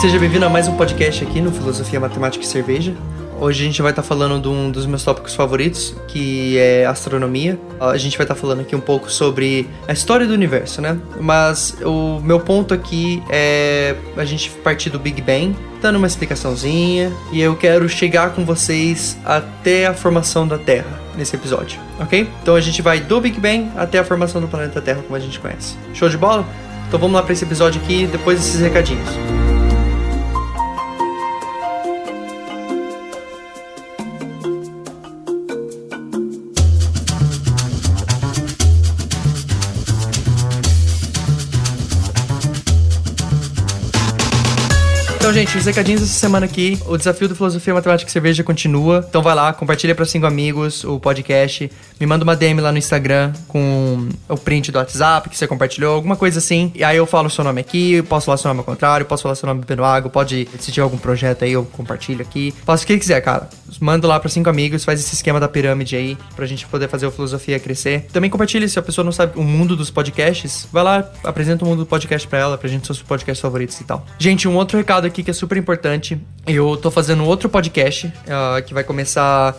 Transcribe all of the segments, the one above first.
Seja bem-vindo a mais um podcast aqui no Filosofia, Matemática e Cerveja. Hoje a gente vai estar falando de um dos meus tópicos favoritos, que é astronomia. A gente vai estar falando aqui um pouco sobre a história do universo, né? Mas o meu ponto aqui é a gente partir do Big Bang, dando uma explicaçãozinha, e eu quero chegar com vocês até a formação da Terra nesse episódio, ok? Então a gente vai do Big Bang até a formação do planeta Terra como a gente conhece. Show de bola? Então vamos lá para esse episódio aqui depois desses recadinhos. Então, gente, os recadinhos dessa semana aqui. O desafio do Filosofia, Matemática e Cerveja continua. Então vai lá, compartilha para cinco amigos o podcast. Me manda uma DM lá no Instagram com o print do WhatsApp que você compartilhou, alguma coisa assim. E aí eu falo o seu nome aqui, posso falar seu nome ao contrário, posso falar seu nome bebendo água, pode, tiver algum projeto aí, eu compartilho aqui. Faça o que quiser, cara. Manda lá para cinco amigos, faz esse esquema da pirâmide aí, pra gente poder fazer o Filosofia crescer. Também compartilha, se a pessoa não sabe o mundo dos podcasts, vai lá, apresenta o mundo do podcast pra ela, pra gente seus podcasts favoritos e tal. Gente, um outro recado aqui que é super importante. Eu tô fazendo outro podcast uh, que vai começar.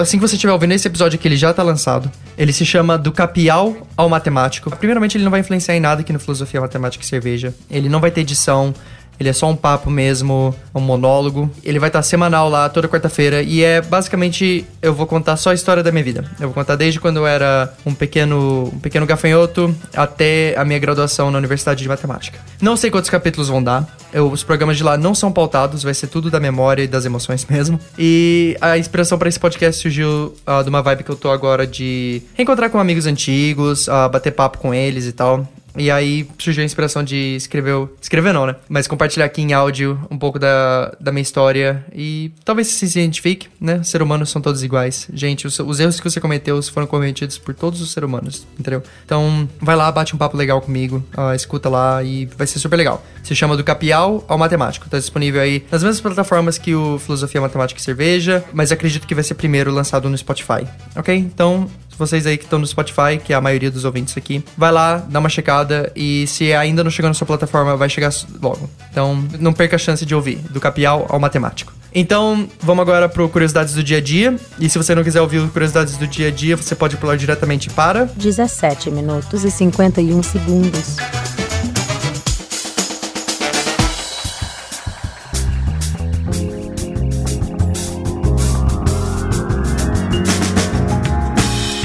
Assim que você estiver ouvindo esse episódio aqui, ele já tá lançado. Ele se chama Do Capial ao Matemático. Primeiramente, ele não vai influenciar em nada aqui no Filosofia, Matemática e Cerveja. Ele não vai ter edição. Ele é só um papo mesmo, um monólogo. Ele vai estar semanal lá toda quarta-feira e é basicamente eu vou contar só a história da minha vida. Eu vou contar desde quando eu era um pequeno, um pequeno gafanhoto até a minha graduação na Universidade de Matemática. Não sei quantos capítulos vão dar. Eu, os programas de lá não são pautados, vai ser tudo da memória e das emoções mesmo. E a inspiração para esse podcast surgiu uh, de uma vibe que eu tô agora de reencontrar com amigos antigos, uh, bater papo com eles e tal. E aí surgiu a inspiração de escrever. Escrever não, né? Mas compartilhar aqui em áudio um pouco da, da minha história. E talvez se identifique, né? Ser humanos são todos iguais. Gente, os, os erros que você cometeu foram cometidos por todos os seres humanos, entendeu? Então, vai lá, bate um papo legal comigo. Uh, escuta lá e vai ser super legal. Se chama do Capial ao Matemático. Tá disponível aí nas mesmas plataformas que o Filosofia Matemática e Cerveja. Mas acredito que vai ser primeiro lançado no Spotify. Ok? Então, vocês aí que estão no Spotify, que é a maioria dos ouvintes aqui, vai lá, dá uma checada e se ainda não chegou na sua plataforma, vai chegar logo. Então, não perca a chance de ouvir, do capial ao matemático. Então, vamos agora para Curiosidades do Dia a Dia. E se você não quiser ouvir Curiosidades do Dia a Dia, você pode pular diretamente para 17 minutos e 51 segundos.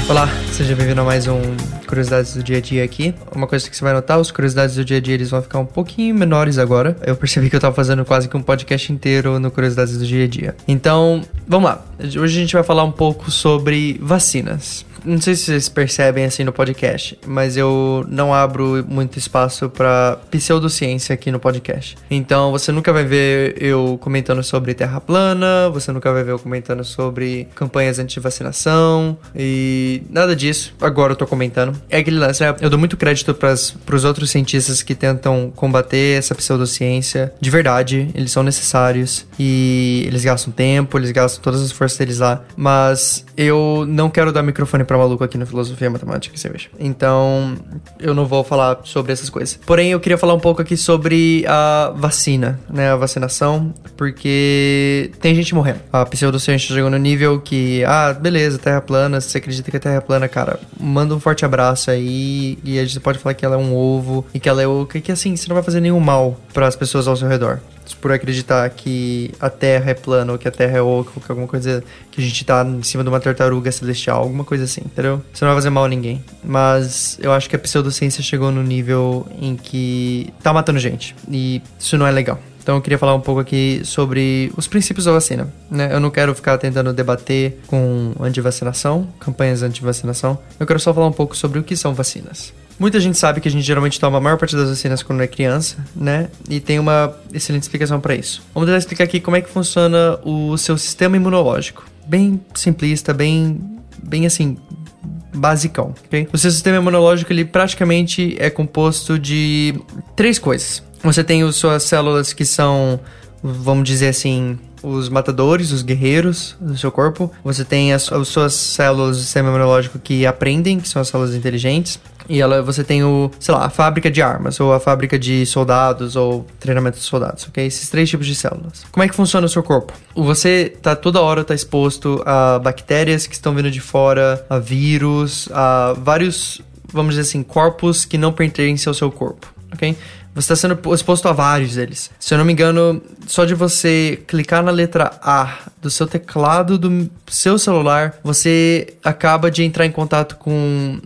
Olá, seja bem-vindo a mais um Curiosidades do Dia a Dia aqui. Uma coisa que você vai notar, os Curiosidades do Dia a Dia eles vão ficar um pouquinho menores agora. Eu percebi que eu tava fazendo quase que um podcast inteiro no Curiosidades do Dia a Dia. Então, vamos lá. Hoje a gente vai falar um pouco sobre vacinas não sei se vocês percebem assim no podcast, mas eu não abro muito espaço para pseudociência aqui no podcast. Então você nunca vai ver eu comentando sobre terra plana, você nunca vai ver eu comentando sobre campanhas anti-vacinação e nada disso. Agora eu tô comentando. É aquele lance, né? eu dou muito crédito para os outros cientistas que tentam combater essa pseudociência de verdade. Eles são necessários e eles gastam tempo, eles gastam todas as forças deles lá, mas eu não quero dar microfone para maluco aqui no Filosofia Matemática e Cerveja. Então, eu não vou falar sobre essas coisas. Porém, eu queria falar um pouco aqui sobre a vacina, né? A vacinação, porque tem gente morrendo. A pseudociência chegou no nível que, ah, beleza, terra plana, se você acredita que a terra é plana, cara, manda um forte abraço aí e a gente pode falar que ela é um ovo e que ela é oca e que assim, você não vai fazer nenhum mal para as pessoas ao seu redor por acreditar que a Terra é plana ou que a Terra é oca ou que alguma coisa que a gente tá em cima de uma tartaruga celestial, alguma coisa assim, entendeu? Você não vai fazer mal a ninguém. Mas eu acho que a pseudociência chegou no nível em que tá matando gente. E isso não é legal. Então eu queria falar um pouco aqui sobre os princípios da vacina. Né? Eu não quero ficar tentando debater com antivacinação, campanhas anti-vacinação. Eu quero só falar um pouco sobre o que são vacinas. Muita gente sabe que a gente geralmente toma a maior parte das vacinas quando é criança, né? E tem uma excelente explicação para isso. Vamos tentar explicar aqui como é que funciona o seu sistema imunológico. Bem simplista, bem, bem assim, basicão, ok? O seu sistema imunológico, ele praticamente é composto de três coisas. Você tem as suas células que são, vamos dizer assim, os matadores, os guerreiros do seu corpo. Você tem as, as suas células do sistema imunológico que aprendem, que são as células inteligentes. E ela, você tem o, sei lá, a fábrica de armas, ou a fábrica de soldados, ou treinamento de soldados, ok? Esses três tipos de células. Como é que funciona o seu corpo? Você tá toda hora tá exposto a bactérias que estão vindo de fora, a vírus, a vários, vamos dizer assim, corpos que não pertencem ao seu corpo, ok? Você está sendo exposto a vários deles. Se eu não me engano, só de você clicar na letra A do seu teclado do seu celular, você acaba de entrar em contato com.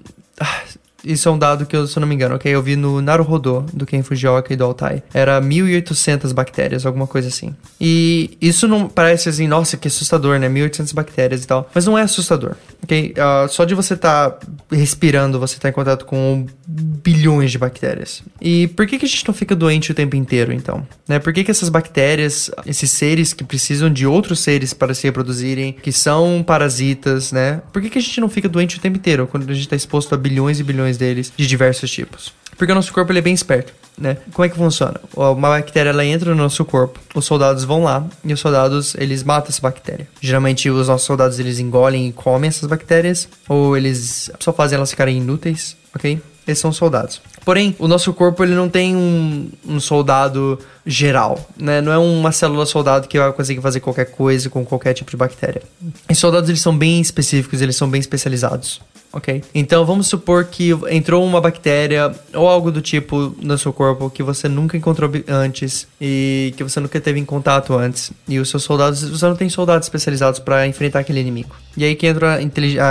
Isso é um dado que eu, se eu não me engano, ok? Eu vi no Naruhodo, do Ken Fujioka e do Altai. Era 1.800 bactérias, alguma coisa assim. E isso não parece assim, nossa, que assustador, né? 1.800 bactérias e tal. Mas não é assustador, ok? Uh, só de você estar tá respirando, você tá em contato com bilhões de bactérias. E por que, que a gente não fica doente o tempo inteiro, então? Né? Por que, que essas bactérias, esses seres que precisam de outros seres para se reproduzirem, que são parasitas, né? Por que, que a gente não fica doente o tempo inteiro quando a gente está exposto a bilhões e bilhões deles de diversos tipos? Porque o nosso corpo ele é bem esperto, né? Como é que funciona? Uma bactéria ela entra no nosso corpo, os soldados vão lá e os soldados eles matam essa bactéria. Geralmente os nossos soldados eles engolem e comem essas bactérias ou eles só fazem elas ficarem inúteis, ok? Esses são soldados. Porém, o nosso corpo ele não tem um, um soldado geral, né? Não é uma célula soldado que vai conseguir fazer qualquer coisa com qualquer tipo de bactéria. Os soldados eles são bem específicos, eles são bem especializados ok? Então vamos supor que entrou uma bactéria ou algo do tipo no seu corpo que você nunca encontrou antes e que você nunca teve em contato antes. E os seus soldados, você não tem soldados especializados para enfrentar aquele inimigo. E aí que entra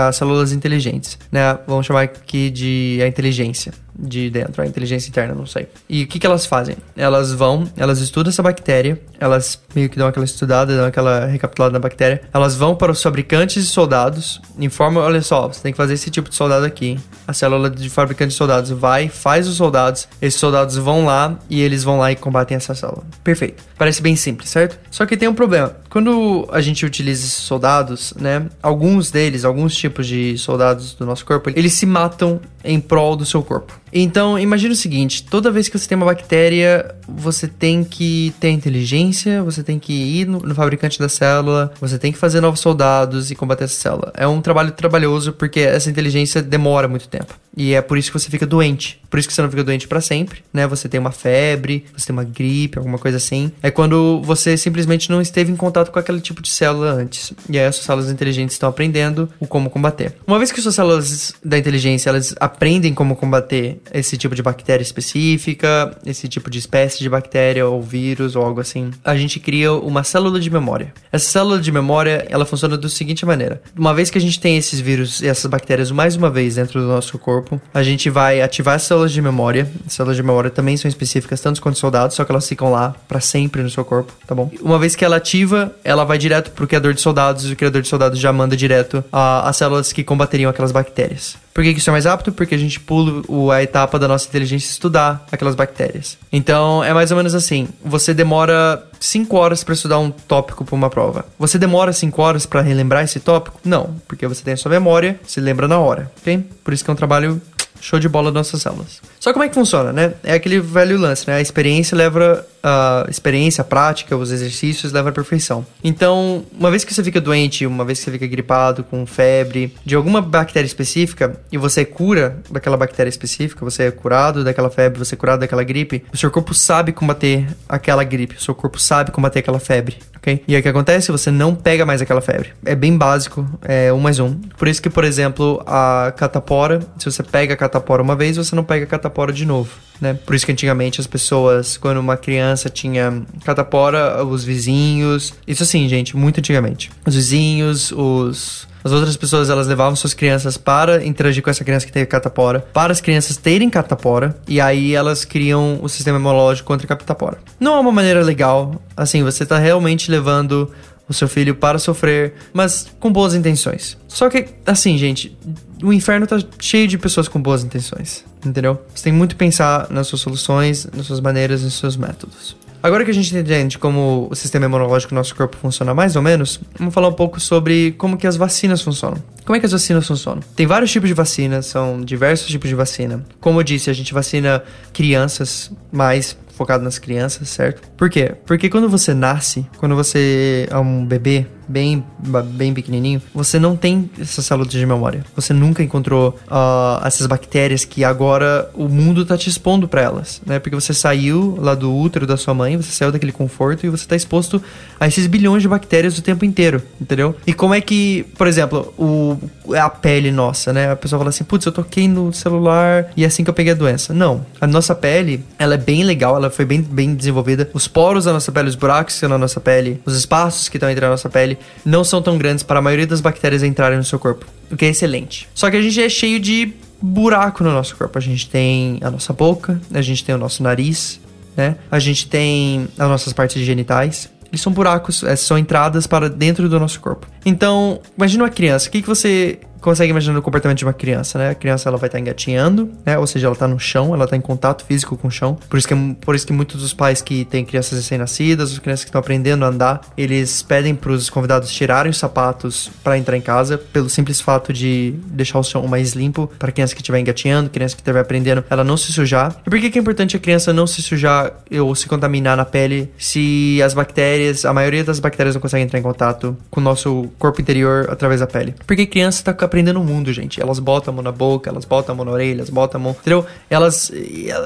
as células inteligentes, né? Vamos chamar aqui de a inteligência de dentro, a inteligência interna, não sei. E o que, que elas fazem? Elas vão, elas estudam essa bactéria, elas meio que dão aquela estudada, dão aquela recapitulada na bactéria, elas vão para os fabricantes de soldados, informam, olha só, você tem que fazer esse tipo de soldado aqui. A célula de fabricante de soldados vai, faz os soldados, esses soldados vão lá e eles vão lá e combatem essa célula. Perfeito. Parece bem simples, certo? Só que tem um problema. Quando a gente utiliza esses soldados, né, alguns deles, alguns tipos de soldados do nosso corpo, eles se matam em prol do seu corpo. Então, imagine o seguinte: toda vez que você tem uma bactéria, você tem que ter inteligência, você tem que ir no, no, fabricante da célula, você tem que fazer novos soldados e combater essa célula. É um trabalho trabalhoso porque essa inteligência demora muito tempo. E é por isso que você fica doente. Por isso que você não fica doente para sempre, né? Você tem uma febre, você tem uma gripe, alguma coisa assim. É quando você simplesmente não esteve em contato com aquele tipo de célula antes. E aí as suas células inteligentes estão aprendendo o como combater. Uma vez que suas células da inteligência elas aprendem como combater esse tipo de bactéria específica, esse tipo de espécie de bactéria ou vírus ou algo assim, a gente cria uma célula de memória. Essa célula de memória, ela funciona da seguinte maneira. Uma vez que a gente tem esses vírus e essas bactérias mais uma vez dentro do nosso corpo, a gente vai ativar as células de memória. As células de memória também são específicas tanto quanto soldados, só que elas ficam lá para sempre no seu corpo, tá bom? Uma vez que ela ativa, ela vai direto pro criador de soldados e o criador de soldados já manda direto as células que combateriam aquelas bactérias. Por que, isso é mais rápido? Porque a gente pula a etapa da nossa inteligência estudar aquelas bactérias. Então, é mais ou menos assim. Você demora 5 horas para estudar um tópico para uma prova. Você demora 5 horas para relembrar esse tópico? Não, porque você tem a sua memória, se lembra na hora, ok? Por isso que é um trabalho show de bola nossas células. Só como é que funciona, né? É aquele velho lance, né? A experiência leva a experiência, a prática, os exercícios levam à perfeição. Então, uma vez que você fica doente, uma vez que você fica gripado, com febre, de alguma bactéria específica, e você cura daquela bactéria específica, você é curado daquela febre, você é curado daquela gripe, o seu corpo sabe combater aquela gripe, o seu corpo sabe combater aquela febre, ok? E aí o que acontece? Você não pega mais aquela febre. É bem básico, é um mais um. Por isso que, por exemplo, a catapora, se você pega a catapora uma vez, você não pega catapora de novo né? Por isso que antigamente as pessoas, quando uma criança tinha catapora, os vizinhos. Isso assim, gente, muito antigamente. Os vizinhos, os. As outras pessoas, elas levavam suas crianças para interagir com essa criança que teve catapora, para as crianças terem catapora, e aí elas criam o sistema imunológico contra a catapora. Não é uma maneira legal, assim, você tá realmente levando o seu filho para sofrer, mas com boas intenções. Só que, assim, gente, o inferno tá cheio de pessoas com boas intenções, entendeu? Você tem muito que pensar nas suas soluções, nas suas maneiras, nos seus métodos. Agora que a gente entende como o sistema imunológico do nosso corpo funciona mais ou menos, vamos falar um pouco sobre como que as vacinas funcionam. Como é que as vacinas funcionam? Tem vários tipos de vacinas, são diversos tipos de vacina. Como eu disse, a gente vacina crianças mais focado nas crianças, certo? Por quê? Porque quando você nasce, quando você é um bebê, bem, bem pequenininho, você não tem essas células de memória. Você nunca encontrou uh, essas bactérias que agora o mundo tá te expondo para elas, né? Porque você saiu lá do útero da sua mãe, você saiu daquele conforto e você tá exposto a esses bilhões de bactérias o tempo inteiro, entendeu? E como é que, por exemplo, o, a pele nossa, né? A pessoa fala assim, putz, eu toquei no celular e é assim que eu peguei a doença. Não, a nossa pele, ela é bem legal, ela foi bem, bem desenvolvida. Os poros da nossa pele, os buracos que estão na nossa pele, os espaços que estão entre a nossa pele, não são tão grandes para a maioria das bactérias entrarem no seu corpo, o que é excelente. Só que a gente é cheio de buraco no nosso corpo. A gente tem a nossa boca, a gente tem o nosso nariz, né? A gente tem as nossas partes genitais. Eles são buracos, são entradas para dentro do nosso corpo. Então, imagina uma criança. O que, que você consegue imaginar o comportamento de uma criança, né? A criança ela vai estar tá engatinhando, né? Ou seja, ela está no chão, ela está em contato físico com o chão. Por isso que, por isso que muitos dos pais que têm crianças recém-nascidas, as crianças que estão aprendendo a andar, eles pedem para os convidados tirarem os sapatos para entrar em casa, pelo simples fato de deixar o chão mais limpo para criança que estiver engatinhando, criança que estiver aprendendo, ela não se sujar. E por que, que é importante a criança não se sujar ou se contaminar na pele se as bactérias, a maioria das bactérias não consegue entrar em contato com o nosso corpo interior através da pele? Porque criança está aprendendo o mundo, gente. Elas botam a mão na boca, elas botam a mão na orelha, elas botam a mão. Entendeu? Elas.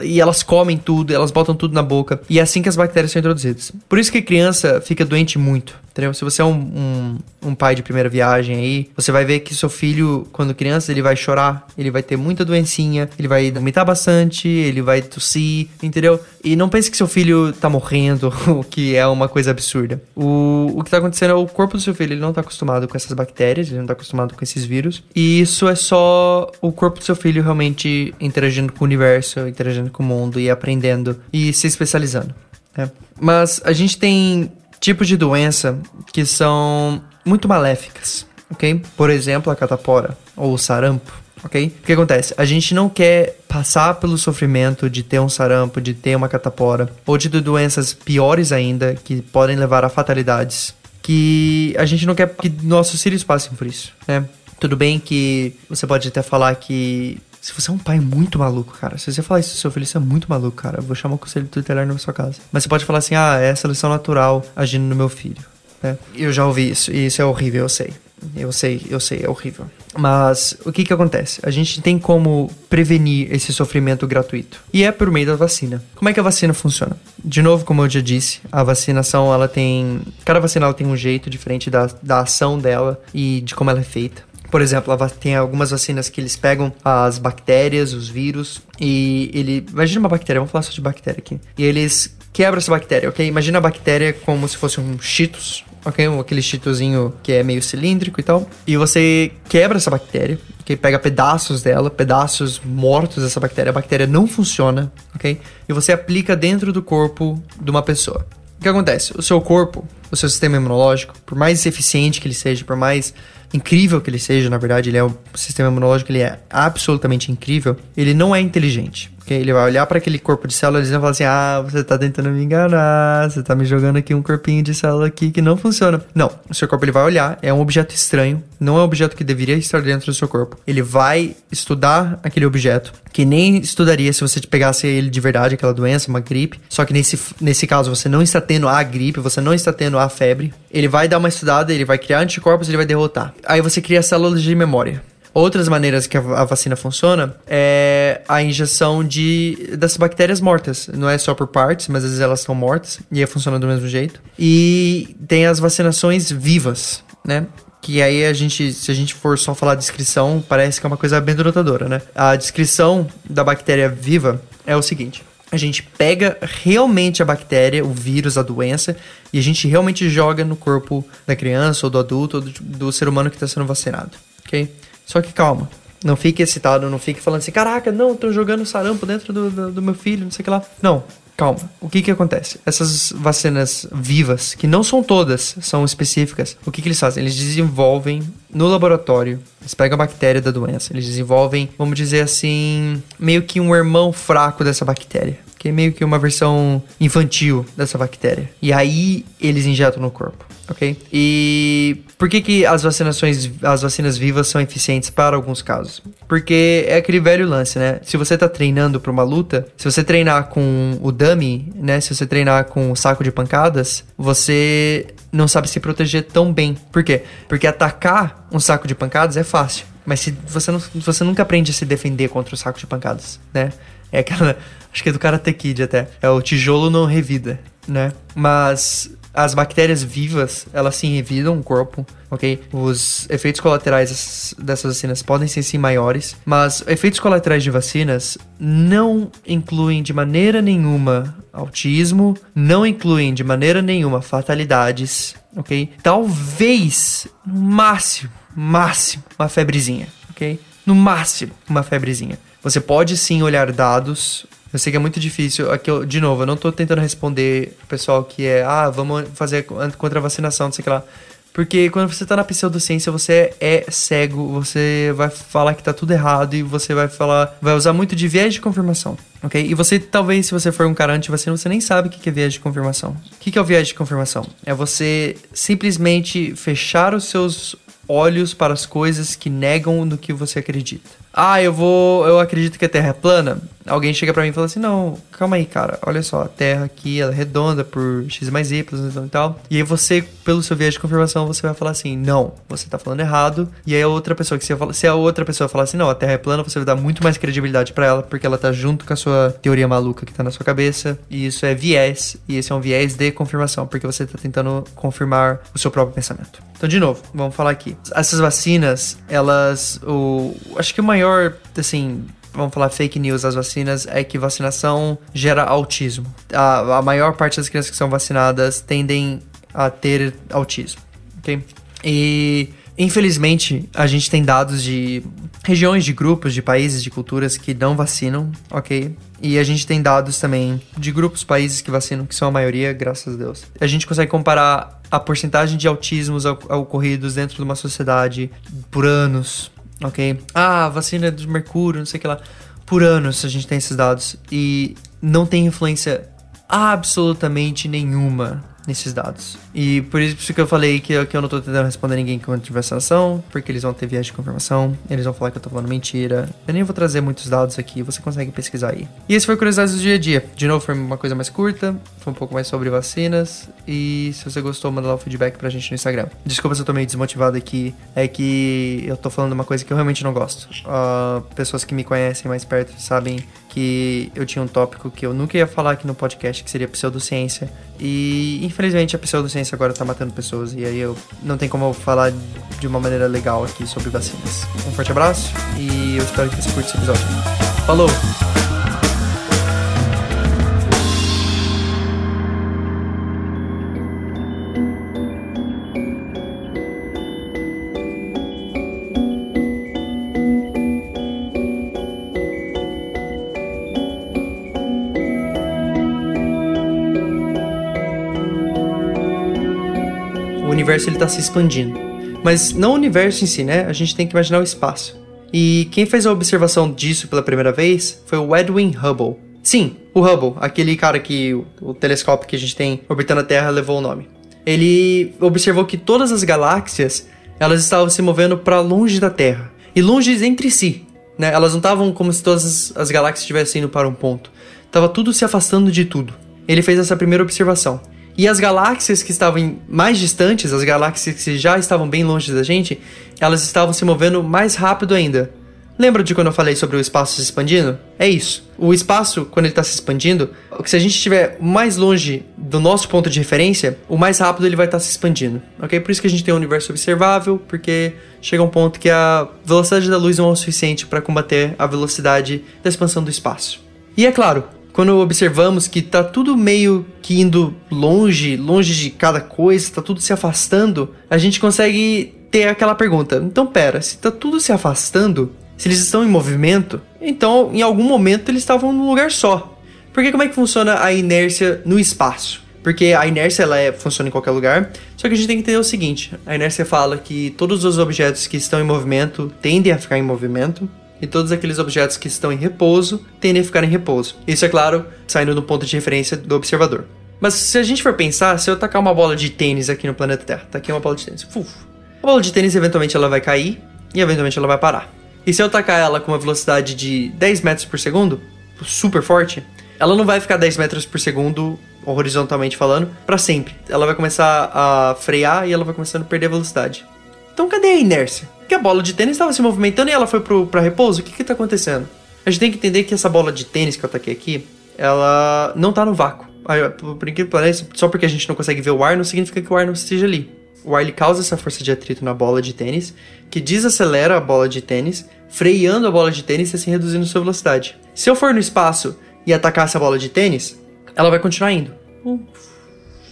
E elas comem tudo, elas botam tudo na boca. E é assim que as bactérias são introduzidas. Por isso que criança fica doente muito. Entendeu? Se você é um, um, um, pai de primeira viagem aí, você vai ver que seu filho, quando criança, ele vai chorar, ele vai ter muita doencinha, ele vai vomitar bastante, ele vai tossir, entendeu? E não pense que seu filho tá morrendo, o que é uma coisa absurda. O, o que tá acontecendo é o corpo do seu filho, ele não tá acostumado com essas bactérias, ele não tá acostumado com esses vírus. E isso é só o corpo do seu filho realmente interagindo com o universo, interagindo com o mundo e aprendendo e se especializando. Né? Mas a gente tem tipos de doença que são muito maléficas, ok? Por exemplo, a catapora ou o sarampo, ok? O que acontece? A gente não quer passar pelo sofrimento de ter um sarampo, de ter uma catapora, ou de ter doenças piores ainda que podem levar a fatalidades, que a gente não quer que nossos filhos passem por isso, né? Tudo bem que você pode até falar que se você é um pai muito maluco, cara, se você falar isso pro seu filho, você é muito maluco, cara. Eu vou chamar o conselho tutelar na sua casa. Mas você pode falar assim: ah, é a seleção natural agindo no meu filho. Né? Eu já ouvi isso, e isso é horrível, eu sei. Eu sei, eu sei, é horrível. Mas o que que acontece? A gente tem como prevenir esse sofrimento gratuito. E é por meio da vacina. Como é que a vacina funciona? De novo, como eu já disse, a vacinação, ela tem... Cada vacina ela tem um jeito diferente da, da ação dela e de como ela é feita. Por exemplo, tem algumas vacinas que eles pegam as bactérias, os vírus, e ele. Imagina uma bactéria, vamos falar só de bactéria aqui. E eles quebram essa bactéria, ok? Imagina a bactéria como se fosse um Cheetos, ok? Aquele cheetozinho que é meio cilíndrico e tal. E você quebra essa bactéria, ok? Pega pedaços dela, pedaços mortos dessa bactéria. A bactéria não funciona, ok? E você aplica dentro do corpo de uma pessoa. O que acontece? O seu corpo, o seu sistema imunológico, por mais eficiente que ele seja, por mais incrível que ele seja, na verdade, ele é um sistema imunológico, ele é absolutamente incrível, ele não é inteligente. Okay? Ele vai olhar para aquele corpo de células e vai falar assim: Ah, você tá tentando me enganar, você tá me jogando aqui um corpinho de célula aqui que não funciona. Não, o seu corpo ele vai olhar, é um objeto estranho, não é um objeto que deveria estar dentro do seu corpo. Ele vai estudar aquele objeto, que nem estudaria se você pegasse ele de verdade, aquela doença, uma gripe. Só que nesse, nesse caso você não está tendo a gripe, você não está tendo a febre. Ele vai dar uma estudada, ele vai criar anticorpos, ele vai derrotar. Aí você cria células de memória. Outras maneiras que a vacina funciona é a injeção de das bactérias mortas. Não é só por partes, mas às vezes elas estão mortas e funciona do mesmo jeito. E tem as vacinações vivas, né? que aí a gente, se a gente for só falar descrição, parece que é uma coisa bem denotadora, né? A descrição da bactéria viva é o seguinte: a gente pega realmente a bactéria, o vírus, a doença, e a gente realmente joga no corpo da criança ou do adulto ou do, do ser humano que está sendo vacinado, ok? Só que calma, não fique excitado, não fique falando assim, caraca, não, tô jogando sarampo dentro do, do, do meu filho, não sei o que lá. Não, calma. O que que acontece? Essas vacinas vivas, que não são todas, são específicas, o que que eles fazem? Eles desenvolvem no laboratório, eles pegam a bactéria da doença, eles desenvolvem, vamos dizer assim, meio que um irmão fraco dessa bactéria. Que é meio que uma versão infantil dessa bactéria. E aí eles injetam no corpo. Ok? E por que, que as vacinações, as vacinas vivas são eficientes para alguns casos? Porque é aquele velho lance, né? Se você tá treinando para uma luta, se você treinar com o dummy, né? Se você treinar com o saco de pancadas, você não sabe se proteger tão bem. Por quê? Porque atacar um saco de pancadas é fácil. Mas se você, não, você nunca aprende a se defender contra o saco de pancadas, né? É aquela. Acho que é do Karate Kid até. É o tijolo não revida, né? Mas as bactérias vivas, elas sim revidam o corpo, ok? Os efeitos colaterais dessas vacinas podem ser sim maiores, mas efeitos colaterais de vacinas não incluem de maneira nenhuma autismo, não incluem de maneira nenhuma fatalidades, ok? Talvez, no máximo, máximo, uma febrezinha, ok? No máximo, uma febrezinha. Você pode sim olhar dados. Eu sei que é muito difícil. Aqui, eu, de novo, eu não tô tentando responder o pessoal que é, ah, vamos fazer contra a vacinação, não sei o que lá. Porque quando você tá na pseudociência, você é cego, você vai falar que tá tudo errado e você vai falar, vai usar muito de viés de confirmação, ok? E você, talvez, se você for um cara anti-vacina, você nem sabe o que é viés de confirmação. O que é o viés de confirmação? É você simplesmente fechar os seus olhos para as coisas que negam no que você acredita. Ah, eu vou. Eu acredito que a Terra é plana. Alguém chega para mim e fala assim: Não, calma aí, cara. Olha só, a Terra aqui ela é redonda por x mais y e tal. E aí você, pelo seu viés de confirmação, você vai falar assim: Não, você tá falando errado. E aí a outra pessoa que fala, se a outra pessoa falar assim: Não, a Terra é plana, você vai dar muito mais credibilidade para ela, porque ela tá junto com a sua teoria maluca que tá na sua cabeça. E isso é viés. E esse é um viés de confirmação, porque você tá tentando confirmar o seu próprio pensamento. Então, de novo, vamos falar aqui. Essas vacinas, elas. O, acho que o maior, assim, vamos falar fake news das vacinas é que vacinação gera autismo. A, a maior parte das crianças que são vacinadas tendem a ter autismo, ok? E infelizmente a gente tem dados de regiões, de grupos, de países, de culturas que não vacinam, ok? E a gente tem dados também de grupos, países que vacinam, que são a maioria, graças a Deus. A gente consegue comparar a porcentagem de autismos ocorridos dentro de uma sociedade por anos, ok? Ah, vacina do mercúrio, não sei o que lá. Por anos a gente tem esses dados e não tem influência absolutamente nenhuma nesses dados. E por isso que eu falei que eu, que eu não tô tentando responder ninguém com vacinação, porque eles vão ter viés de confirmação, eles vão falar que eu tô falando mentira. Eu nem vou trazer muitos dados aqui, você consegue pesquisar aí. E esse foi Curiosidades do Dia a Dia. De novo, foi uma coisa mais curta, foi um pouco mais sobre vacinas. E se você gostou, manda lá o feedback pra gente no Instagram. Desculpa se eu tô meio desmotivado aqui, é que eu tô falando uma coisa que eu realmente não gosto. Uh, pessoas que me conhecem mais perto sabem que eu tinha um tópico que eu nunca ia falar aqui no podcast, que seria pseudociência. E infelizmente a pseudociência agora tá matando pessoas. E aí eu não tem como eu falar de uma maneira legal aqui sobre vacinas. Um forte abraço e eu espero que você curta esse episódio. Falou! Universo ele tá se expandindo. Mas não o universo em si, né? A gente tem que imaginar o espaço. E quem fez a observação disso pela primeira vez foi o Edwin Hubble. Sim, o Hubble, aquele cara que o, o telescópio que a gente tem orbitando a Terra levou o nome. Ele observou que todas as galáxias elas estavam se movendo para longe da Terra e longe entre si. Né? Elas não estavam como se todas as galáxias estivessem indo para um ponto. Tava tudo se afastando de tudo. Ele fez essa primeira observação. E as galáxias que estavam mais distantes, as galáxias que já estavam bem longe da gente, elas estavam se movendo mais rápido ainda. Lembra de quando eu falei sobre o espaço se expandindo? É isso. O espaço, quando ele está se expandindo, se a gente estiver mais longe do nosso ponto de referência, o mais rápido ele vai estar tá se expandindo, ok? Por isso que a gente tem um universo observável, porque chega um ponto que a velocidade da luz não é o suficiente para combater a velocidade da expansão do espaço. E é claro, quando observamos que tá tudo meio que indo longe, longe de cada coisa, tá tudo se afastando, a gente consegue ter aquela pergunta: então pera, se tá tudo se afastando, se eles estão em movimento, então em algum momento eles estavam num lugar só. Porque como é que funciona a inércia no espaço? Porque a inércia ela é, funciona em qualquer lugar, só que a gente tem que entender o seguinte: a inércia fala que todos os objetos que estão em movimento tendem a ficar em movimento, e todos aqueles objetos que estão em repouso tendem a ficar em repouso. Isso é claro, saindo do ponto de referência do observador. Mas se a gente for pensar, se eu tacar uma bola de tênis aqui no planeta Terra, tá aqui uma bola de tênis. Uf, a bola de tênis eventualmente ela vai cair e eventualmente ela vai parar. E se eu tacar ela com uma velocidade de 10 metros por segundo, super forte, ela não vai ficar 10 metros por segundo, horizontalmente falando, para sempre. Ela vai começar a frear e ela vai começando a perder velocidade. Então cadê a inércia? Porque a bola de tênis estava se movimentando e ela foi para repouso? O que que tá acontecendo? A gente tem que entender que essa bola de tênis que eu taquei aqui, ela não tá no vácuo. Por incrível que pareça, só porque a gente não consegue ver o ar, não significa que o ar não esteja ali. O ar ele causa essa força de atrito na bola de tênis, que desacelera a bola de tênis, freando a bola de tênis e assim reduzindo sua velocidade. Se eu for no espaço e atacar essa bola de tênis, ela vai continuar indo.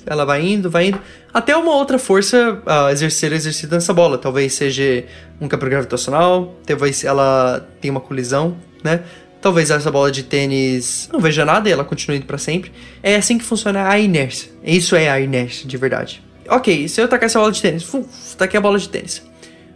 Ela vai indo, vai indo, até uma outra força uh, exercer exercida nessa bola. Talvez seja um campo gravitacional, talvez ela tenha uma colisão, né? Talvez essa bola de tênis não veja nada e ela continue indo para sempre. É assim que funciona a inércia. Isso é a inércia de verdade. Ok, se eu tacar essa bola de tênis, taquei a bola de tênis.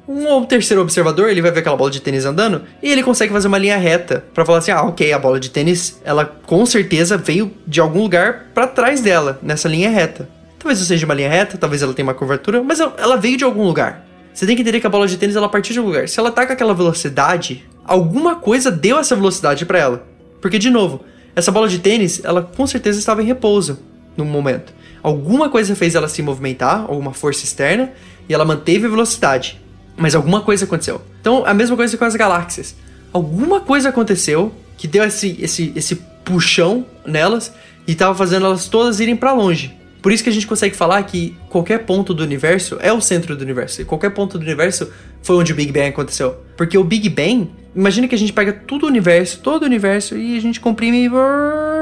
Um terceiro observador, ele vai ver aquela bola de tênis andando e ele consegue fazer uma linha reta para falar assim: "Ah, OK, a bola de tênis, ela com certeza veio de algum lugar para trás dela, nessa linha reta". Talvez não seja uma linha reta, talvez ela tenha uma curvatura, mas ela veio de algum lugar. Você tem que entender que a bola de tênis ela partiu de algum lugar. Se ela tá com aquela velocidade, alguma coisa deu essa velocidade para ela. Porque de novo, essa bola de tênis, ela com certeza estava em repouso no momento. Alguma coisa fez ela se movimentar, alguma força externa, e ela manteve a velocidade. Mas alguma coisa aconteceu. Então, a mesma coisa com as galáxias. Alguma coisa aconteceu que deu esse, esse, esse puxão nelas e estava fazendo elas todas irem para longe. Por isso que a gente consegue falar que qualquer ponto do universo é o centro do universo. E qualquer ponto do universo foi onde o Big Bang aconteceu. Porque o Big Bang, imagina que a gente pega todo o universo, todo o universo, e a gente comprime,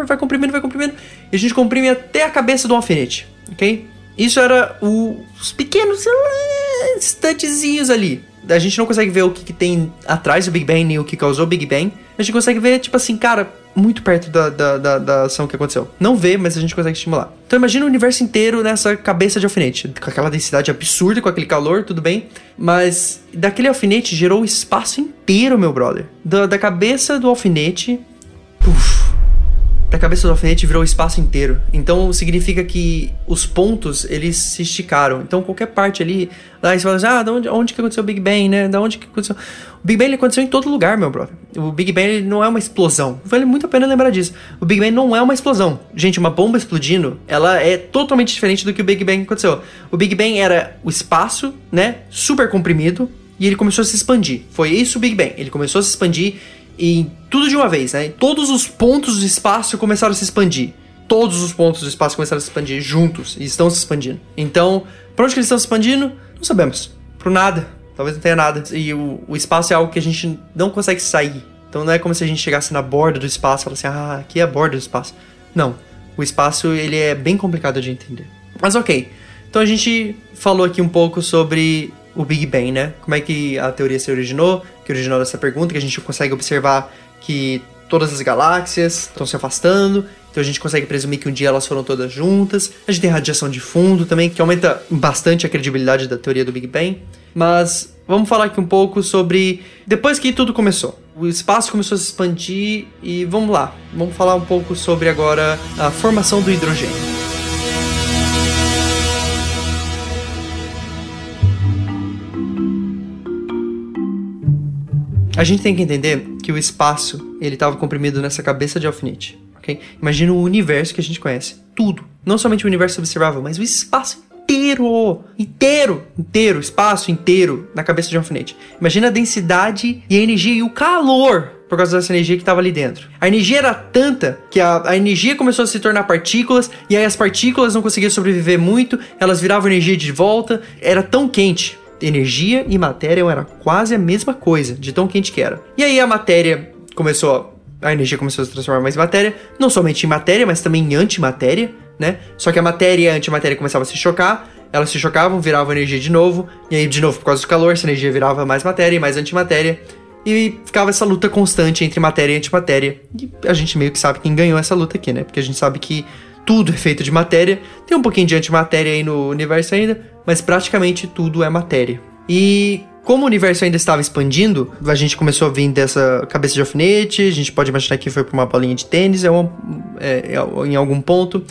vai comprimindo, vai comprimindo, e a gente comprime até a cabeça do alfinete, ok? Isso era os pequenos instantezinhos ali. A gente não consegue ver o que, que, tem atrás do Big Bang, nem o que causou o Big Bang. A gente consegue ver, tipo assim, cara, muito perto da, da, da, da ação que aconteceu. Não vê, mas a gente consegue estimular. Então imagina o universo inteiro nessa cabeça de alfinete. Com aquela densidade absurda, com aquele calor, tudo bem. Mas daquele alfinete gerou o espaço inteiro, meu brother. Da, da cabeça do alfinete. Puf, da cabeça do alfinete virou o espaço inteiro. Então significa que os pontos eles se esticaram. Então qualquer parte ali, lá você fala assim, ah, da onde, onde que aconteceu o Big Bang, né? Da onde que aconteceu? O Big Bang ele aconteceu em todo lugar, meu brother. O Big Bang ele não é uma explosão. Vale muito a pena lembrar disso. O Big Bang não é uma explosão. Gente, uma bomba explodindo, ela é totalmente diferente do que o Big Bang aconteceu. O Big Bang era o espaço, né, super comprimido, e ele começou a se expandir. Foi isso o Big Bang. Ele começou a se expandir em tudo de uma vez, né? Todos os pontos do espaço começaram a se expandir. Todos os pontos do espaço começaram a se expandir juntos e estão se expandindo. Então, para onde que eles estão se expandindo? Não sabemos. Pro nada. Talvez não tenha nada. E o, o espaço é algo que a gente não consegue sair. Então não é como se a gente chegasse na borda do espaço e falasse, ah, aqui é a borda do espaço. Não. O espaço, ele é bem complicado de entender. Mas ok. Então a gente falou aqui um pouco sobre o Big Bang, né? Como é que a teoria se originou, que originou essa pergunta, que a gente consegue observar que todas as galáxias estão se afastando, então a gente consegue presumir que um dia elas foram todas juntas. A gente tem radiação de fundo também, que aumenta bastante a credibilidade da teoria do Big Bang. Mas vamos falar aqui um pouco sobre depois que tudo começou. O espaço começou a se expandir e vamos lá. Vamos falar um pouco sobre agora a formação do hidrogênio. A gente tem que entender que o espaço ele estava comprimido nessa cabeça de alfinete. Okay? Imagina o universo que a gente conhece. Tudo. Não somente o universo observável, mas o espaço inteiro. Inteiro. Inteiro. Espaço inteiro na cabeça de um alfinete. Imagina a densidade e a energia e o calor por causa dessa energia que estava ali dentro. A energia era tanta que a, a, energia começou a se tornar partículas, e aí as partículas não conseguiam sobreviver muito, elas viravam energia de volta, era tão quente energia e matéria eram quase a mesma coisa, de tão quente que era. E aí a matéria começou, a energia começou a se transformar mais em matéria, não somente em matéria, mas também em antimatéria, né? Só que a matéria e a antimatéria começavam a se chocar, elas se chocavam, viravam energia de novo, e aí de novo por causa do calor, essa energia virava mais matéria e mais antimatéria, e ficava essa luta constante entre matéria e antimatéria. E a gente meio que sabe quem ganhou essa luta aqui, né? Porque a gente sabe que tudo é feito de matéria, tem um pouquinho de antimatéria aí no universo ainda, mas praticamente tudo é matéria. E como o universo ainda estava expandindo, a gente começou a vir dessa cabeça de alfinete, a gente pode imaginar que foi para uma bolinha de tênis é, é, é, em algum ponto.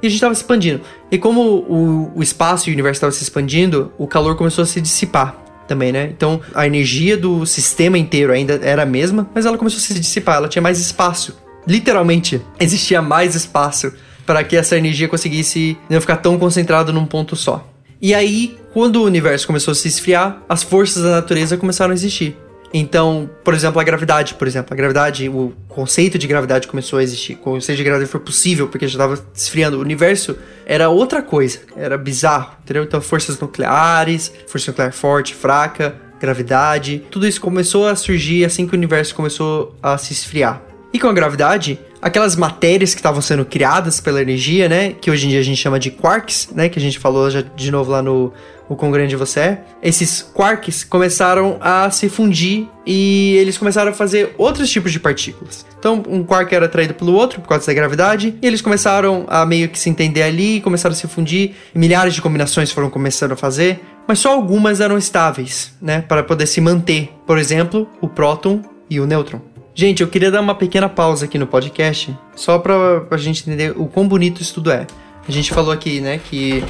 e a gente estava expandindo. E como o, o espaço e o universo estavam se expandindo, o calor começou a se dissipar também, né? Então a energia do sistema inteiro ainda era a mesma, mas ela começou a se dissipar, ela tinha mais espaço. Literalmente, existia mais espaço para que essa energia conseguisse não ficar tão concentrada num ponto só. E aí, quando o universo começou a se esfriar, as forças da natureza começaram a existir. Então, por exemplo, a gravidade, por exemplo, a gravidade, o conceito de gravidade começou a existir. O conceito de gravidade foi possível porque já estava esfriando. O universo era outra coisa, era bizarro, entendeu? Então, forças nucleares, força nuclear forte, fraca, gravidade, tudo isso começou a surgir assim que o universo começou a se esfriar. E com a gravidade, aquelas matérias que estavam sendo criadas pela energia, né, que hoje em dia a gente chama de quarks, né, que a gente falou já de novo lá no o quão grande você é, esses quarks começaram a se fundir e eles começaram a fazer outros tipos de partículas. Então, um quark era atraído pelo outro por causa da gravidade, e eles começaram a meio que se entender ali, começaram a se fundir, milhares de combinações foram começando a fazer, mas só algumas eram estáveis, né, para poder se manter. Por exemplo, o próton e o nêutron. Gente, eu queria dar uma pequena pausa aqui no podcast, só para a gente entender o quão bonito isso tudo é. A gente falou aqui, né, que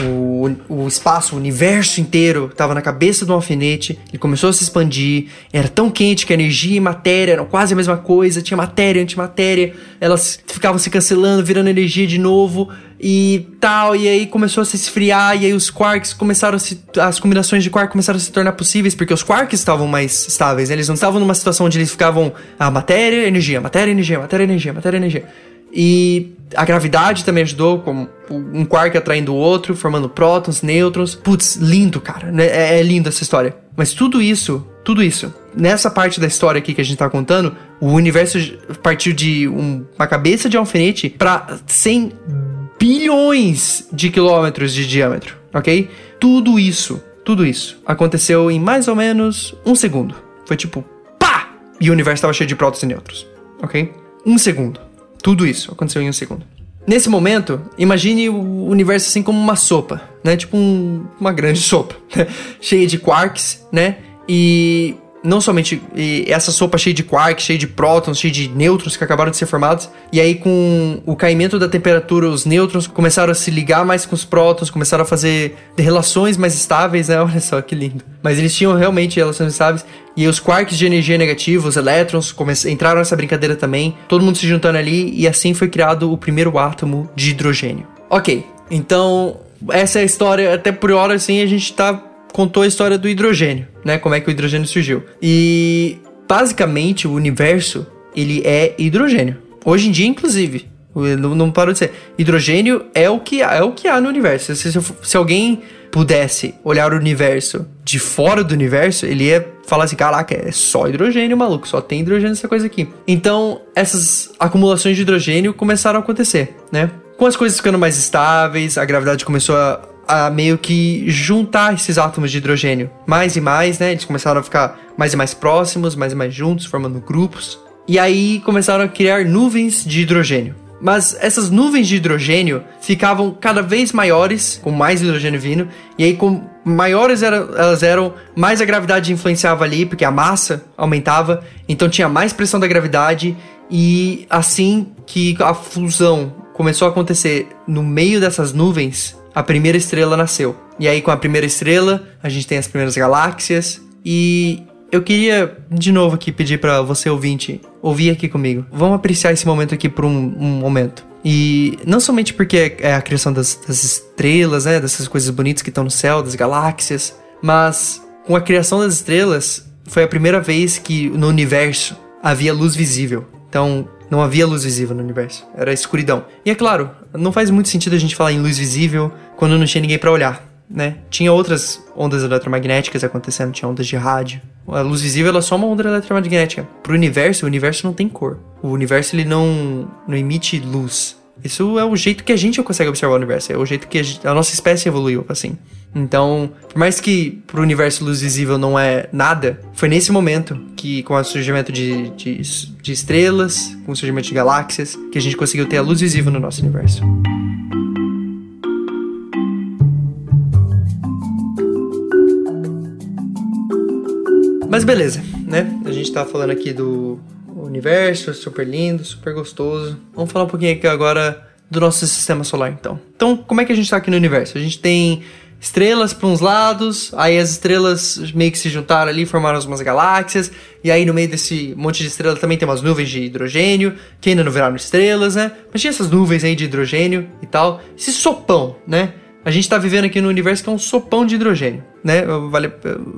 o, o espaço, o universo inteiro estava na cabeça do alfinete, ele começou a se expandir, era tão quente que energia e matéria eram quase a mesma coisa, tinha matéria, antimatéria, elas ficavam se cancelando, virando energia de novo e tal, e aí começou a se esfriar, e aí os quarks começaram a se, as combinações de quark começaram a se tornar possíveis, porque os quarks estavam mais estáveis, né? eles não estavam numa situação onde eles ficavam a matéria, energia, matéria, energia, matéria, energia, matéria, energia. E a gravidade também ajudou, como um quark atraindo o outro, formando prótons, nêutrons. Putz, lindo, cara. Né? É, é lindo essa história. Mas tudo isso, tudo isso, nessa parte da história aqui que a gente tá contando, o universo partiu de um, uma cabeça de alfinete para 100 bilhões de quilômetros de diâmetro, ok? Tudo isso, tudo isso aconteceu em mais ou menos um segundo. Foi tipo, pá! E o universo estava cheio de prótons e nêutrons, ok? Um segundo. Tudo isso aconteceu em um segundo. Nesse momento, imagine o universo assim como uma sopa, né? Tipo um, uma grande sopa, né? cheia de quarks, né? E não somente essa sopa cheia de quarks, cheia de prótons, cheia de nêutrons que acabaram de ser formados, e aí com o caimento da temperatura, os nêutrons começaram a se ligar mais com os prótons, começaram a fazer relações mais estáveis, né? Olha só que lindo. Mas eles tinham realmente relações estáveis, e os quarks de energia negativa, os elétrons, entraram nessa brincadeira também, todo mundo se juntando ali, e assim foi criado o primeiro átomo de hidrogênio. Ok, então essa é a história, até por hora assim a gente tá contou a história do hidrogênio, né? Como é que o hidrogênio surgiu. E basicamente o universo ele é hidrogênio. Hoje em dia, inclusive, não, não parou de ser. Hidrogênio é o que é o que há no universo. Se, se, se alguém pudesse olhar o universo de fora do universo, ele ia falar assim: caraca, é só hidrogênio, maluco, só tem hidrogênio essa coisa aqui. Então, essas acumulações de hidrogênio começaram a acontecer, né? Com as coisas ficando mais estáveis, a gravidade começou a a meio que juntar esses átomos de hidrogênio mais e mais, né? Eles começaram a ficar mais e mais próximos, mais e mais juntos, formando grupos. E aí começaram a criar nuvens de hidrogênio. Mas essas nuvens de hidrogênio ficavam cada vez maiores, com mais hidrogênio vindo, e aí com maiores elas eram, mais a gravidade influenciava ali, porque a massa aumentava, então tinha mais pressão da gravidade, e assim que a fusão começou a acontecer no meio dessas nuvens, a primeira estrela nasceu. E aí, com a primeira estrela, a gente tem as primeiras galáxias. E eu queria, de novo, aqui pedir para você ouvinte ouvir aqui comigo. Vamos apreciar esse momento aqui por um, um momento. E não somente porque é a criação das, das estrelas, né? Dessas coisas bonitas que estão no céu, das galáxias. Mas com a criação das estrelas, foi a primeira vez que no universo havia luz visível. Então, não havia luz visível no universo, era escuridão. E é claro, não faz muito sentido a gente falar em luz visível quando não tinha ninguém para olhar, né? Tinha outras ondas eletromagnéticas acontecendo, tinha ondas de rádio. A luz visível é só uma onda eletromagnética. Pro universo, o universo não tem cor. O universo ele não, não emite luz. Isso é o jeito que a gente consegue observar o universo, é o jeito que a, gente, a nossa espécie evoluiu, assim. Então, por mais que pro universo luz visível não é nada, foi nesse momento que, com o surgimento de, de, de estrelas, com o surgimento de galáxias, que a gente conseguiu ter a luz visível no nosso universo. Mas beleza, né? A gente tá falando aqui do universo, super lindo, super gostoso. Vamos falar um pouquinho aqui agora do nosso sistema solar, então. Então, como é que a gente tá aqui no universo? A gente tem estrelas para uns lados, aí as estrelas meio que se juntaram ali, formaram umas galáxias, e aí no meio desse monte de estrelas também tem umas nuvens de hidrogênio, que ainda não viraram estrelas, né? Mas tinha essas nuvens aí de hidrogênio e tal. Esse sopão, né? A gente tá vivendo aqui no universo que é um sopão de hidrogênio, né? Eu, vale,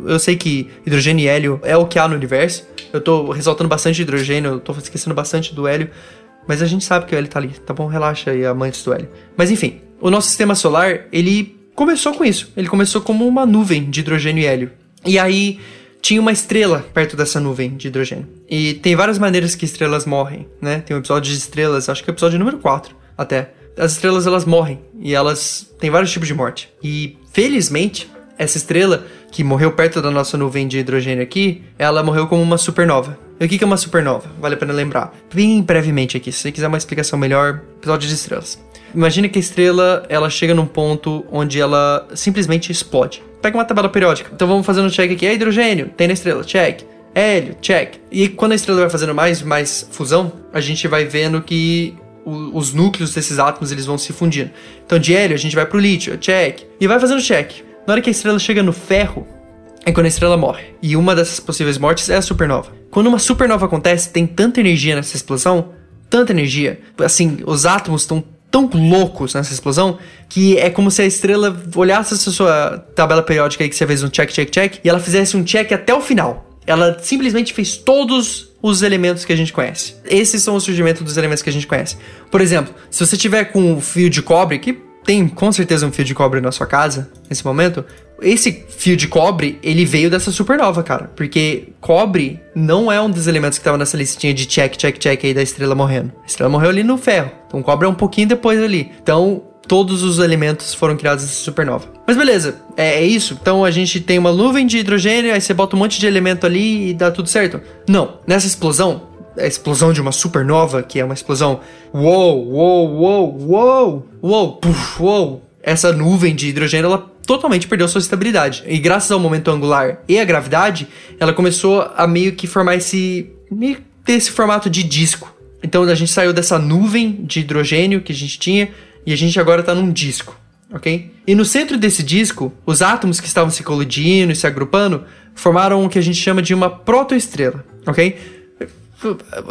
eu sei que hidrogênio e hélio é o que há no universo. Eu tô ressaltando bastante hidrogênio, eu tô esquecendo bastante do hélio, mas a gente sabe que o hélio tá ali, tá bom? Relaxa aí, amantes do hélio. Mas enfim, o nosso sistema solar, ele começou com isso. Ele começou como uma nuvem de hidrogênio e hélio. E aí tinha uma estrela perto dessa nuvem de hidrogênio. E tem várias maneiras que estrelas morrem, né? Tem um episódio de estrelas, acho que é o episódio número 4 até. As estrelas elas morrem e elas têm vários tipos de morte. E felizmente, essa estrela que morreu perto da nossa nuvem de hidrogênio aqui, ela morreu como uma supernova. E o que é uma supernova? Vale a pena lembrar. Bem brevemente aqui, se você quiser uma explicação melhor, episódio de estrelas. Imagina que a estrela, ela chega num ponto onde ela simplesmente explode. Pega uma tabela periódica. Então vamos fazendo um check aqui. É hidrogênio, tem na estrela, check. Hélio, check. E quando a estrela vai fazendo mais mais fusão, a gente vai vendo que os núcleos desses átomos eles vão se fundindo. Então de hélio a gente vai pro lítio, check. E vai fazendo check. Na hora que a estrela chega no ferro, é quando a estrela morre. E uma dessas possíveis mortes é a supernova. Quando uma supernova acontece, tem tanta energia nessa explosão, tanta energia, assim, os átomos estão tão loucos nessa explosão que é como se a estrela olhasse essa sua tabela periódica aí que você fez um check, check, check e ela fizesse um check até o final. Ela simplesmente fez todos os elementos que a gente conhece. Esses são o surgimento dos elementos que a gente conhece. Por exemplo, se você tiver com um fio de cobre, que tem com certeza um fio de cobre na sua casa nesse momento, esse fio de cobre, ele veio dessa supernova, cara. Porque cobre não é um dos elementos que tava nessa listinha de check, check, check aí da estrela morrendo. A estrela morreu ali no ferro. Então cobre é um pouquinho depois ali. Então todos os elementos foram criados nessa supernova. Mas beleza, é, é, isso. Então a gente tem uma nuvem de hidrogênio, aí você bota um monte de elemento ali e dá tudo certo. Não, nessa explosão, a explosão de uma supernova, que é uma explosão. Uou, uou, uou, uou, uou, puf, uou. Essa nuvem de hidrogênio, ela totalmente perdeu sua estabilidade. E graças ao momento angular e à gravidade, ela começou a meio que formar esse. meio ter esse formato de disco. Então a gente saiu dessa nuvem de hidrogênio que a gente tinha e a gente agora está num disco, ok? E no centro desse disco, os átomos que estavam se colidindo e se agrupando formaram o que a gente chama de uma protoestrela, ok?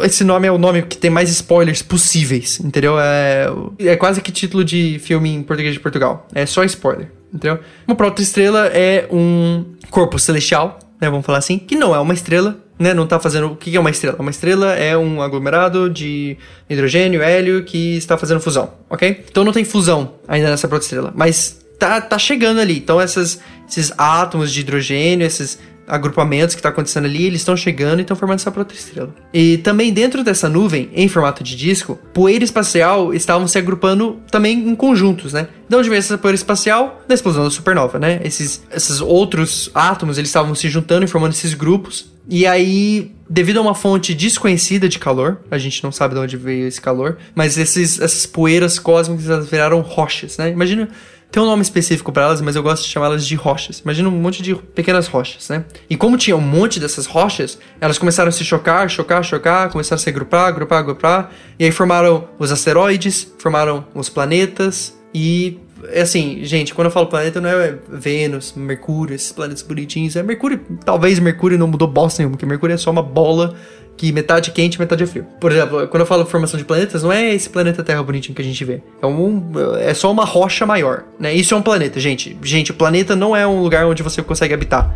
Esse nome é o nome que tem mais spoilers possíveis, entendeu? É, é quase que título de filme em português de Portugal. É só spoiler, entendeu? Uma protoestrela é um corpo celestial, né? Vamos falar assim, que não é uma estrela, né? Não tá fazendo. O que é uma estrela? Uma estrela é um aglomerado de hidrogênio, hélio que está fazendo fusão, ok? Então não tem fusão ainda nessa protoestrela, mas tá, tá chegando ali. Então essas, esses átomos de hidrogênio, esses agrupamentos que está acontecendo ali, eles estão chegando e estão formando essa protoestrela. E também dentro dessa nuvem, em formato de disco, poeira espacial estavam se agrupando também em conjuntos, né? De onde veio essa poeira espacial? Da explosão da supernova, né? Esses, esses outros átomos, eles estavam se juntando e formando esses grupos. E aí, devido a uma fonte desconhecida de calor, a gente não sabe de onde veio esse calor, mas esses, essas poeiras cósmicas viraram rochas, né? Imagina tem um nome específico para elas, mas eu gosto de chamá-las de rochas. Imagina um monte de pequenas rochas, né? E como tinha um monte dessas rochas, elas começaram a se chocar, chocar, chocar, começaram a se agrupar, agrupar, agrupar, e aí formaram os asteroides, formaram os planetas e é assim, gente, quando eu falo planeta não é Vênus, Mercúrio, esses planetas bonitinhos, é Mercúrio, talvez Mercúrio não mudou bosta nenhuma, porque Mercúrio é só uma bola que metade quente, metade frio. Por exemplo, quando eu falo formação de planetas, não é esse planeta Terra bonitinho que a gente vê. É, um, é só uma rocha maior, né? Isso é um planeta, gente. Gente, o planeta não é um lugar onde você consegue habitar.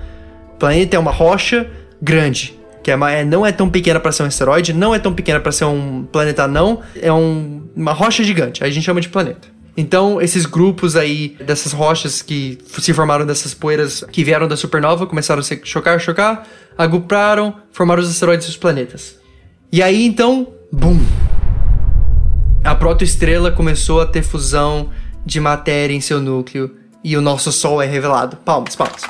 O planeta é uma rocha grande, que é, é não é tão pequena para ser um asteroide, não é tão pequena para ser um planeta não, é um, uma rocha gigante. Aí a gente chama de planeta. Então, esses grupos aí dessas rochas que se formaram dessas poeiras que vieram da supernova começaram a se chocar, chocar, agruparam, formaram os asteroides e os planetas. E aí então, bum! A protoestrela começou a ter fusão de matéria em seu núcleo e o nosso Sol é revelado. Palmas, palmas.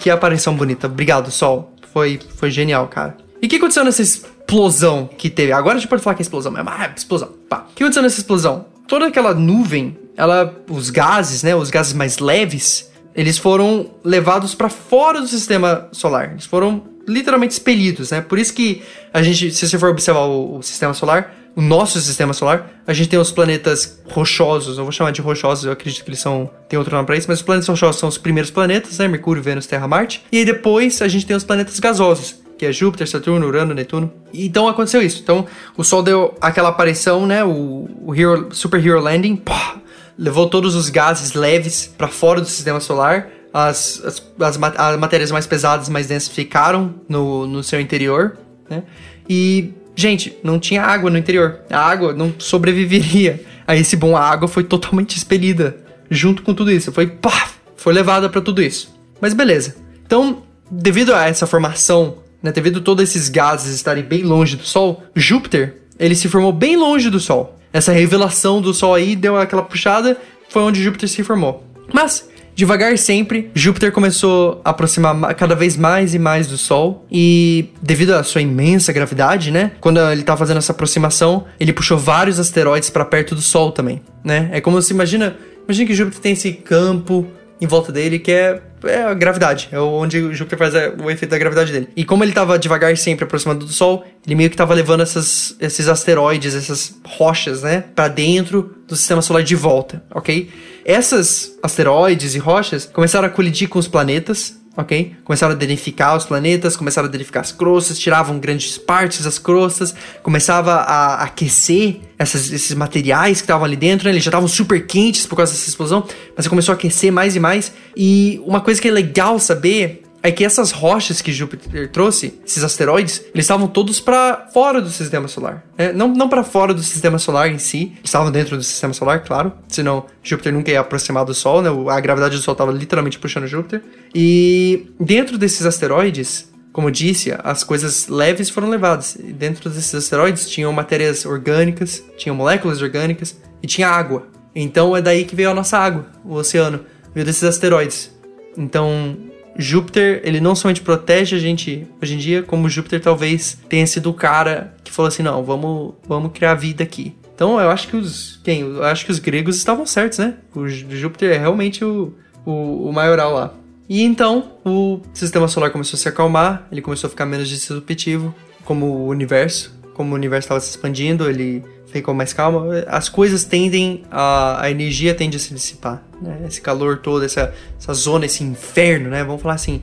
Que aparição bonita. Obrigado, Sol. Foi, foi genial, cara. E o que aconteceu nessa explosão que teve? Agora a gente pode falar que é explosão, mas é explosão. Pá. O que aconteceu nessa explosão? Toda aquela nuvem, ela, os gases, né, os gases mais leves, eles foram levados para fora do sistema solar. Eles foram literalmente expelidos, né? Por isso que a gente, se você for observar o, o sistema solar, o nosso sistema solar, a gente tem os planetas rochosos, eu vou chamar de rochosos, eu acredito que eles são. tem outro nome pra isso, mas os planetas rochosos são os primeiros planetas, né? Mercúrio, Vênus, Terra, Marte. E aí depois a gente tem os planetas gasosos, que é Júpiter, Saturno, Urano, Netuno. Então aconteceu isso. Então o Sol deu aquela aparição, né? O, o Hero, Super Hero Landing, pá, levou todos os gases leves para fora do sistema solar. As, as, as, as, matérias mais pesadas, mais densas ficaram no, no seu interior, né? E, gente, não tinha água no interior. A água não sobreviveria a esse bom. A água foi totalmente expelida junto com tudo isso. Foi, pá, foi levada para tudo isso. Mas beleza. Então, devido a essa formação né, devido a todos esses gases estarem bem longe do Sol, Júpiter, ele se formou bem longe do Sol. Essa revelação do Sol aí deu aquela puxada, foi onde Júpiter se formou. Mas, devagar sempre, Júpiter começou a aproximar cada vez mais e mais do Sol e devido à sua imensa gravidade, né, quando ele estava fazendo essa aproximação, ele puxou vários asteroides para perto do Sol também, né? É como se imagina, imagina que Júpiter tem esse campo em volta dele, que é, é a gravidade. É onde Júpiter faz a, o efeito da gravidade dele. E como ele estava devagar sempre aproximando do Sol, ele meio que estava levando essas, esses asteroides, essas rochas, né, para dentro do sistema solar de volta, ok? Essas asteroides e rochas começaram a colidir com os planetas, ok? Começaram a danificar os planetas, começaram a danificar as crostas, tiravam grandes partes das crostas, começava a aquecer essas, esses materiais que estavam ali dentro, né? eles já estavam super quentes por causa dessa explosão, mas começou a aquecer mais e mais. E uma coisa que é legal saber é que essas rochas que Júpiter trouxe, esses asteroides, eles estavam todos para fora do sistema solar. É, não não para fora do sistema solar em si, estavam dentro do sistema solar, claro, senão Júpiter nunca ia aproximar do Sol, né? A gravidade do Sol estava literalmente puxando Júpiter. E dentro desses asteroides, como disse, as coisas leves foram levadas. Dentro desses asteroides tinham matérias orgânicas, tinham moléculas orgânicas e tinha água. Então é daí que veio a nossa água, o oceano, veio desses asteroides. Então, Júpiter, ele não somente protege a gente hoje em dia, como Júpiter talvez tenha sido o cara que falou assim: não, vamos, vamos criar vida aqui. Então eu acho que os. Quem? Eu acho que os gregos estavam certos, né? O Júpiter é realmente o, o, o maioral lá. E então o sistema solar começou a se acalmar, ele começou a ficar menos disruptivo, como o universo. Como o universo estava se expandindo, ele ficou mais calma, as coisas tendem a, a energia tende a se dissipar, né? Esse calor todo, essa, essa zona, esse inferno, né? Vamos falar assim,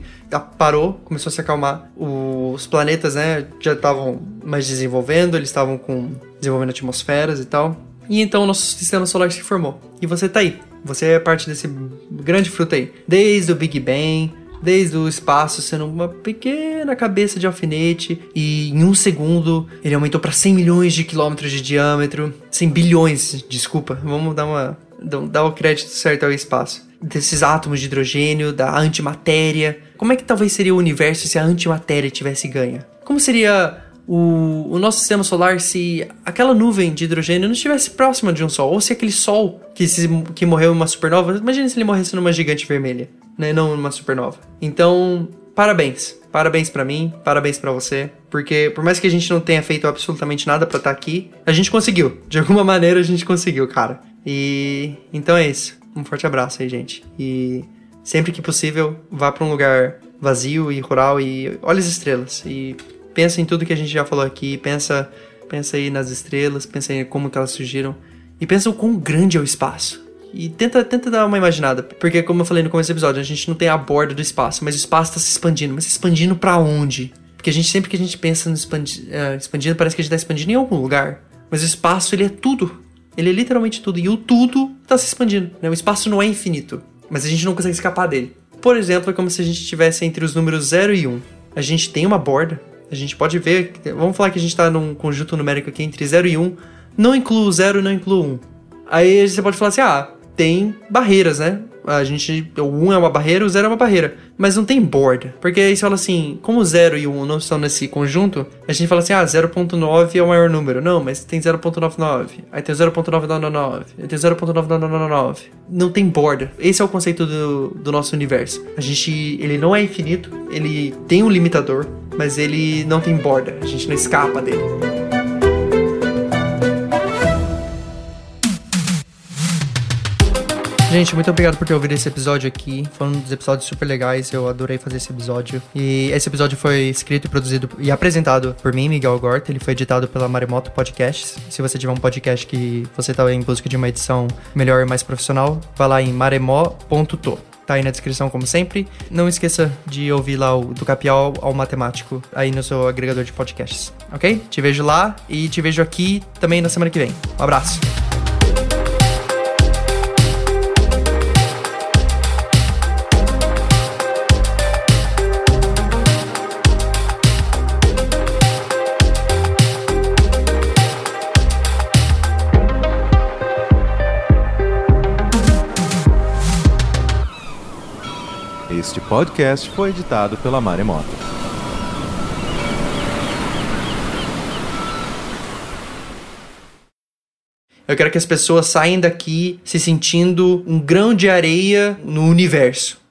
parou, começou a se acalmar. Os planetas, né, já estavam mais desenvolvendo, eles estavam com desenvolvendo atmosferas e tal. E então o nosso sistema solar se formou. E você tá aí. Você é parte desse grande fruto aí. Desde o Big Bang, desde o espaço sendo uma pequena cabeça de alfinete e em um segundo ele aumentou para 100 milhões de quilômetros de diâmetro, 100 bilhões, desculpa, vamos dar uma dar o crédito certo ao espaço. Desses átomos de hidrogênio, da antimatéria. Como é que talvez seria o universo se a antimatéria tivesse ganha? Como seria o, o, nosso sistema solar se aquela nuvem de hidrogênio não estivesse próxima de um Sol, ou se aquele Sol que, se, que morreu em uma supernova, imagine se ele morresse numa gigante vermelha né? Não uma supernova. Então, parabéns. Parabéns para mim, parabéns para você, porque por mais que a gente não tenha feito absolutamente nada para estar tá aqui, a gente conseguiu. De alguma maneira a gente conseguiu, cara. E então é isso. Um forte abraço aí, gente. E sempre que possível, vá para um lugar vazio e rural e olhe as estrelas e pensa em tudo que a gente já falou aqui, pensa pensa aí nas estrelas, pensa em como que elas surgiram e pensa o quão grande é o espaço. E tenta, tenta dar uma imaginada. Porque, como eu falei no começo do episódio, a gente não tem a borda do espaço, mas o espaço está se expandindo. Mas se expandindo para onde? Porque a gente, sempre que a gente pensa no expandi uh, expandindo, parece que a gente tá expandindo em algum lugar. Mas o espaço, ele é tudo. Ele é literalmente tudo. E o tudo está se expandindo. Né? O espaço não é infinito. Mas a gente não consegue escapar dele. Por exemplo, é como se a gente estivesse entre os números 0 e 1. Um. A gente tem uma borda. A gente pode ver. Vamos falar que a gente está num conjunto numérico aqui entre 0 e 1. Um. Não inclui o 0 e não inclui o 1. Um. Aí você pode falar assim: ah, tem barreiras, né? A gente. O 1 é uma barreira, o 0 é uma barreira. Mas não tem borda. Porque aí você fala assim, como o 0 e o 1 não estão nesse conjunto, a gente fala assim, ah, 0.9 é o maior número. Não, mas tem 0.99. Aí tem 0.999. Aí tem 0.999. Não tem borda. Esse é o conceito do, do nosso universo. A gente. Ele não é infinito, ele tem um limitador, mas ele não tem borda. A gente não escapa dele. Gente, muito obrigado por ter ouvido esse episódio aqui. Foi um dos episódios super legais. Eu adorei fazer esse episódio. E esse episódio foi escrito e produzido e apresentado por mim, Miguel Gorta. Ele foi editado pela Maremoto Podcasts. Se você tiver um podcast que você tá em busca de uma edição melhor e mais profissional, vá lá em maremó.to tá aí na descrição como sempre. Não esqueça de ouvir lá o do Capial ao Matemático aí no seu agregador de podcasts, ok? Te vejo lá e te vejo aqui também na semana que vem. Um abraço. Este podcast foi editado pela Maremoto. Eu quero que as pessoas saiam daqui se sentindo um grão de areia no universo.